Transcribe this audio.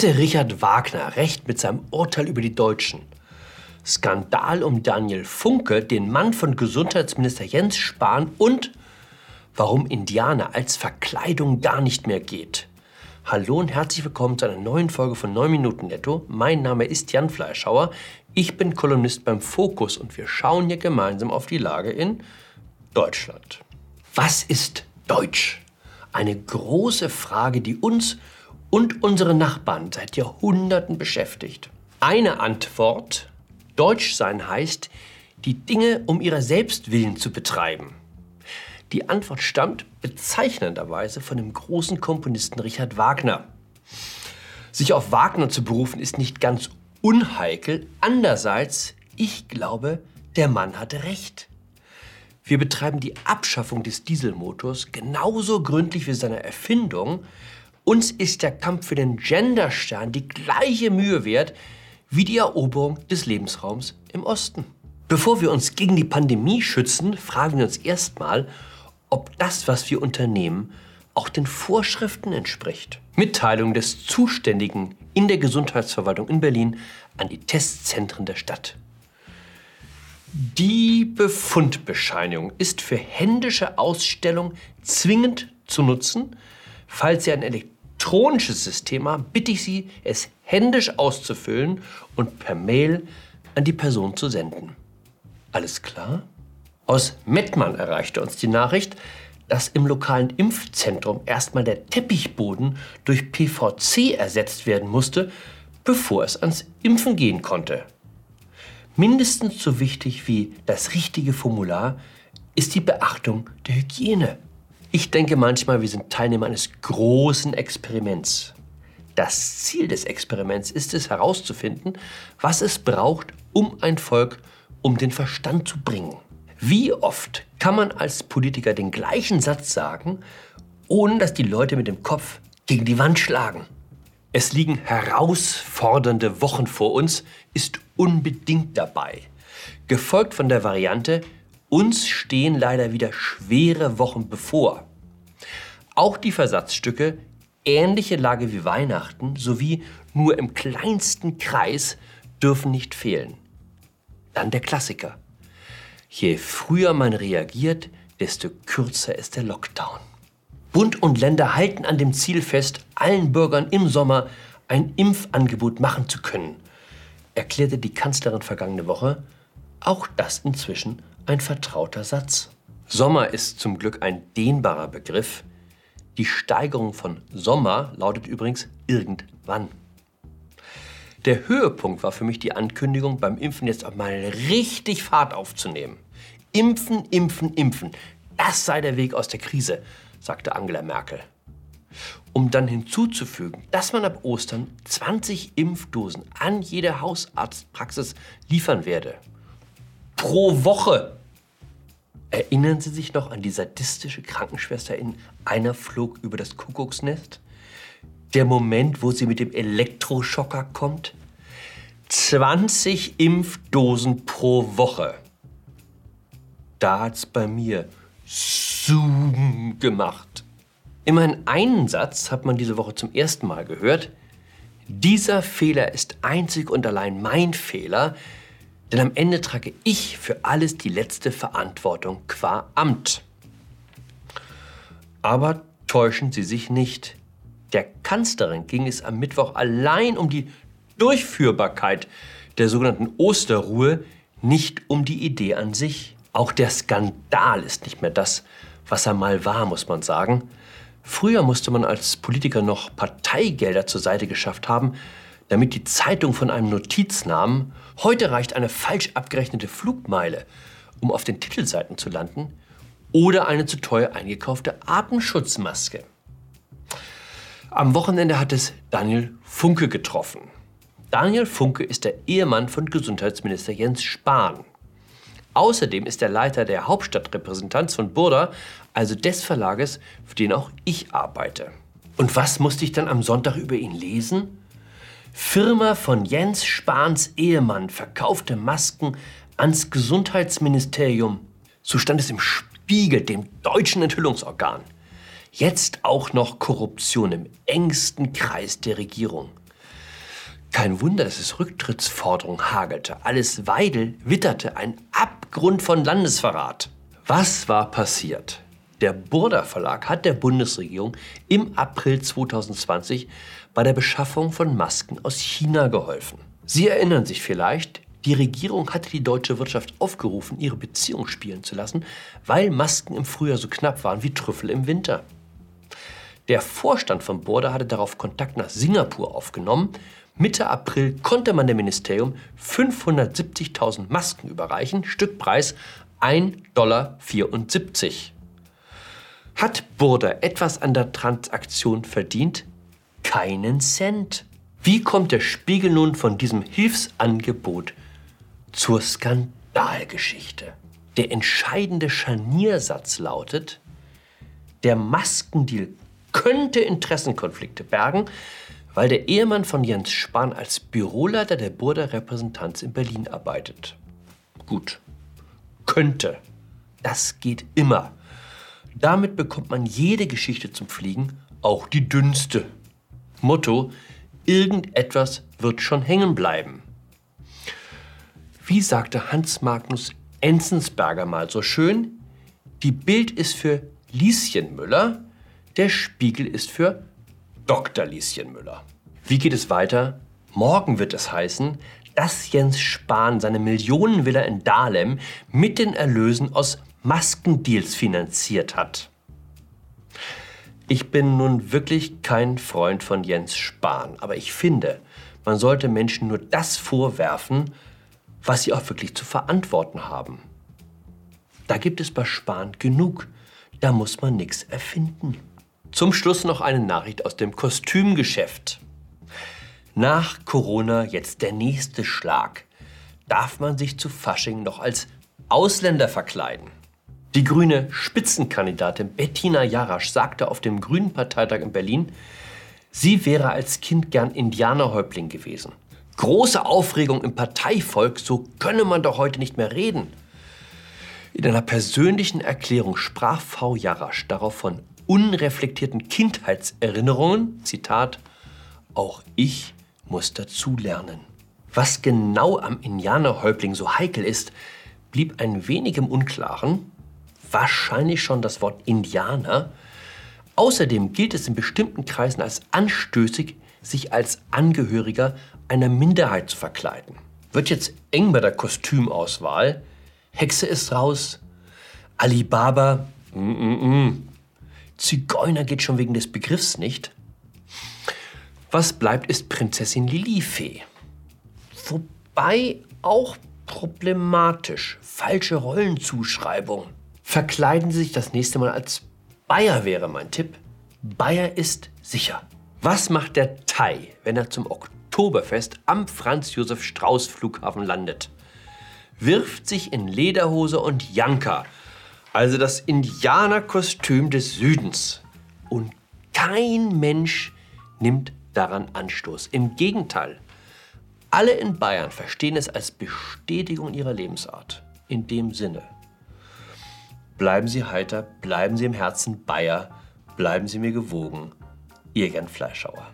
Hatte Richard Wagner recht mit seinem Urteil über die Deutschen? Skandal um Daniel Funke, den Mann von Gesundheitsminister Jens Spahn und warum Indianer als Verkleidung gar nicht mehr geht. Hallo und herzlich willkommen zu einer neuen Folge von 9 Minuten Netto. Mein Name ist Jan Fleischhauer. Ich bin Kolumnist beim Fokus und wir schauen hier gemeinsam auf die Lage in Deutschland. Was ist Deutsch? Eine große Frage, die uns und unsere Nachbarn seit Jahrhunderten beschäftigt. Eine Antwort, Deutsch sein heißt, die Dinge um ihrer selbst willen zu betreiben. Die Antwort stammt bezeichnenderweise von dem großen Komponisten Richard Wagner. Sich auf Wagner zu berufen ist nicht ganz unheikel. Andererseits, ich glaube, der Mann hatte recht. Wir betreiben die Abschaffung des Dieselmotors genauso gründlich wie seine Erfindung, uns ist der Kampf für den Genderstern die gleiche Mühe wert wie die Eroberung des Lebensraums im Osten. Bevor wir uns gegen die Pandemie schützen, fragen wir uns erstmal, ob das, was wir unternehmen, auch den Vorschriften entspricht. Mitteilung des Zuständigen in der Gesundheitsverwaltung in Berlin an die Testzentren der Stadt. Die Befundbescheinigung ist für händische Ausstellung zwingend zu nutzen. Falls Sie ein elektronisches System haben, bitte ich Sie, es händisch auszufüllen und per Mail an die Person zu senden. Alles klar? Aus Mettmann erreichte uns die Nachricht, dass im lokalen Impfzentrum erstmal der Teppichboden durch PVC ersetzt werden musste, bevor es ans Impfen gehen konnte. Mindestens so wichtig wie das richtige Formular ist die Beachtung der Hygiene. Ich denke manchmal, wir sind Teilnehmer eines großen Experiments. Das Ziel des Experiments ist es herauszufinden, was es braucht, um ein Volk um den Verstand zu bringen. Wie oft kann man als Politiker den gleichen Satz sagen, ohne dass die Leute mit dem Kopf gegen die Wand schlagen? Es liegen herausfordernde Wochen vor uns, ist unbedingt dabei. Gefolgt von der Variante, uns stehen leider wieder schwere Wochen bevor. Auch die Versatzstücke ähnliche Lage wie Weihnachten sowie nur im kleinsten Kreis dürfen nicht fehlen. Dann der Klassiker. Je früher man reagiert, desto kürzer ist der Lockdown. Bund und Länder halten an dem Ziel fest, allen Bürgern im Sommer ein Impfangebot machen zu können, erklärte die Kanzlerin vergangene Woche. Auch das inzwischen ein vertrauter Satz. Sommer ist zum Glück ein dehnbarer Begriff. Die Steigerung von Sommer lautet übrigens irgendwann. Der Höhepunkt war für mich die Ankündigung, beim Impfen jetzt auch mal richtig Fahrt aufzunehmen. Impfen, impfen, impfen. Das sei der Weg aus der Krise, sagte Angela Merkel. Um dann hinzuzufügen, dass man ab Ostern 20 Impfdosen an jede Hausarztpraxis liefern werde. Pro Woche. Erinnern Sie sich noch an die sadistische Krankenschwester in Einer flog über das Kuckucksnest? Der Moment, wo sie mit dem Elektroschocker kommt? 20 Impfdosen pro Woche. Da hat's bei mir Zoom gemacht. Immerhin einen Satz hat man diese Woche zum ersten Mal gehört. Dieser Fehler ist einzig und allein mein Fehler, denn am Ende trage ich für alles die letzte Verantwortung qua Amt. Aber täuschen Sie sich nicht. Der Kanzlerin ging es am Mittwoch allein um die Durchführbarkeit der sogenannten Osterruhe, nicht um die Idee an sich. Auch der Skandal ist nicht mehr das, was er mal war, muss man sagen. Früher musste man als Politiker noch Parteigelder zur Seite geschafft haben, damit die Zeitung von einem Notiz nahm. Heute reicht eine falsch abgerechnete Flugmeile, um auf den Titelseiten zu landen, oder eine zu teuer eingekaufte Atemschutzmaske. Am Wochenende hat es Daniel Funke getroffen. Daniel Funke ist der Ehemann von Gesundheitsminister Jens Spahn. Außerdem ist er Leiter der Hauptstadtrepräsentanz von Burda, also des Verlages, für den auch ich arbeite. Und was musste ich dann am Sonntag über ihn lesen? Firma von Jens Spahns Ehemann verkaufte Masken ans Gesundheitsministerium. So stand es im Spiegel, dem deutschen Enthüllungsorgan. Jetzt auch noch Korruption im engsten Kreis der Regierung. Kein Wunder, dass es Rücktrittsforderungen hagelte. Alles Weidel witterte ein Abgrund von Landesverrat. Was war passiert? Der Burda Verlag hat der Bundesregierung im April 2020 bei der Beschaffung von Masken aus China geholfen. Sie erinnern sich vielleicht, die Regierung hatte die deutsche Wirtschaft aufgerufen, ihre Beziehung spielen zu lassen, weil Masken im Frühjahr so knapp waren wie Trüffel im Winter. Der Vorstand von Burda hatte darauf Kontakt nach Singapur aufgenommen. Mitte April konnte man dem Ministerium 570.000 Masken überreichen, Stückpreis 1,74 Dollar. Hat Burda etwas an der Transaktion verdient? Keinen Cent. Wie kommt der Spiegel nun von diesem Hilfsangebot zur Skandalgeschichte? Der entscheidende Scharniersatz lautet, der Maskendeal könnte Interessenkonflikte bergen, weil der Ehemann von Jens Spahn als Büroleiter der Burda Repräsentanz in Berlin arbeitet. Gut, könnte. Das geht immer. Damit bekommt man jede Geschichte zum Fliegen, auch die dünnste. Motto, irgendetwas wird schon hängen bleiben. Wie sagte Hans Magnus Enzensberger mal so schön, die Bild ist für Lieschen Müller, der Spiegel ist für Dr. Lieschen Müller. Wie geht es weiter? Morgen wird es heißen, dass Jens Spahn seine Millionenvilla in Dahlem mit den Erlösen aus Maskendeals finanziert hat. Ich bin nun wirklich kein Freund von Jens Spahn, aber ich finde, man sollte Menschen nur das vorwerfen, was sie auch wirklich zu verantworten haben. Da gibt es bei Spahn genug. Da muss man nichts erfinden. Zum Schluss noch eine Nachricht aus dem Kostümgeschäft. Nach Corona jetzt der nächste Schlag. Darf man sich zu Fasching noch als Ausländer verkleiden? Die grüne Spitzenkandidatin Bettina Jarasch sagte auf dem Grünen Parteitag in Berlin, sie wäre als Kind gern Indianerhäuptling gewesen. Große Aufregung im Parteivolk, so könne man doch heute nicht mehr reden. In einer persönlichen Erklärung sprach Frau Jarasch darauf von unreflektierten Kindheitserinnerungen, Zitat, auch ich muss dazulernen. Was genau am Indianerhäuptling so heikel ist, blieb ein wenig im Unklaren wahrscheinlich schon das Wort Indianer. Außerdem gilt es in bestimmten Kreisen als anstößig, sich als Angehöriger einer Minderheit zu verkleiden. Wird jetzt eng bei der Kostümauswahl. Hexe ist raus. Alibaba, mm -mm -mm. Zigeuner geht schon wegen des Begriffs nicht. Was bleibt, ist Prinzessin Lilifee. Wobei auch problematisch. Falsche Rollenzuschreibung. Verkleiden Sie sich das nächste Mal als Bayer wäre mein Tipp. Bayer ist sicher. Was macht der Thai, wenn er zum Oktoberfest am Franz-Josef-Strauß-Flughafen landet? Wirft sich in Lederhose und Janka, also das Indianerkostüm des Südens. Und kein Mensch nimmt daran Anstoß. Im Gegenteil, alle in Bayern verstehen es als Bestätigung ihrer Lebensart. In dem Sinne, Bleiben Sie heiter, bleiben Sie im Herzen Bayer, bleiben Sie mir gewogen. Ihr Gern Fleischhauer.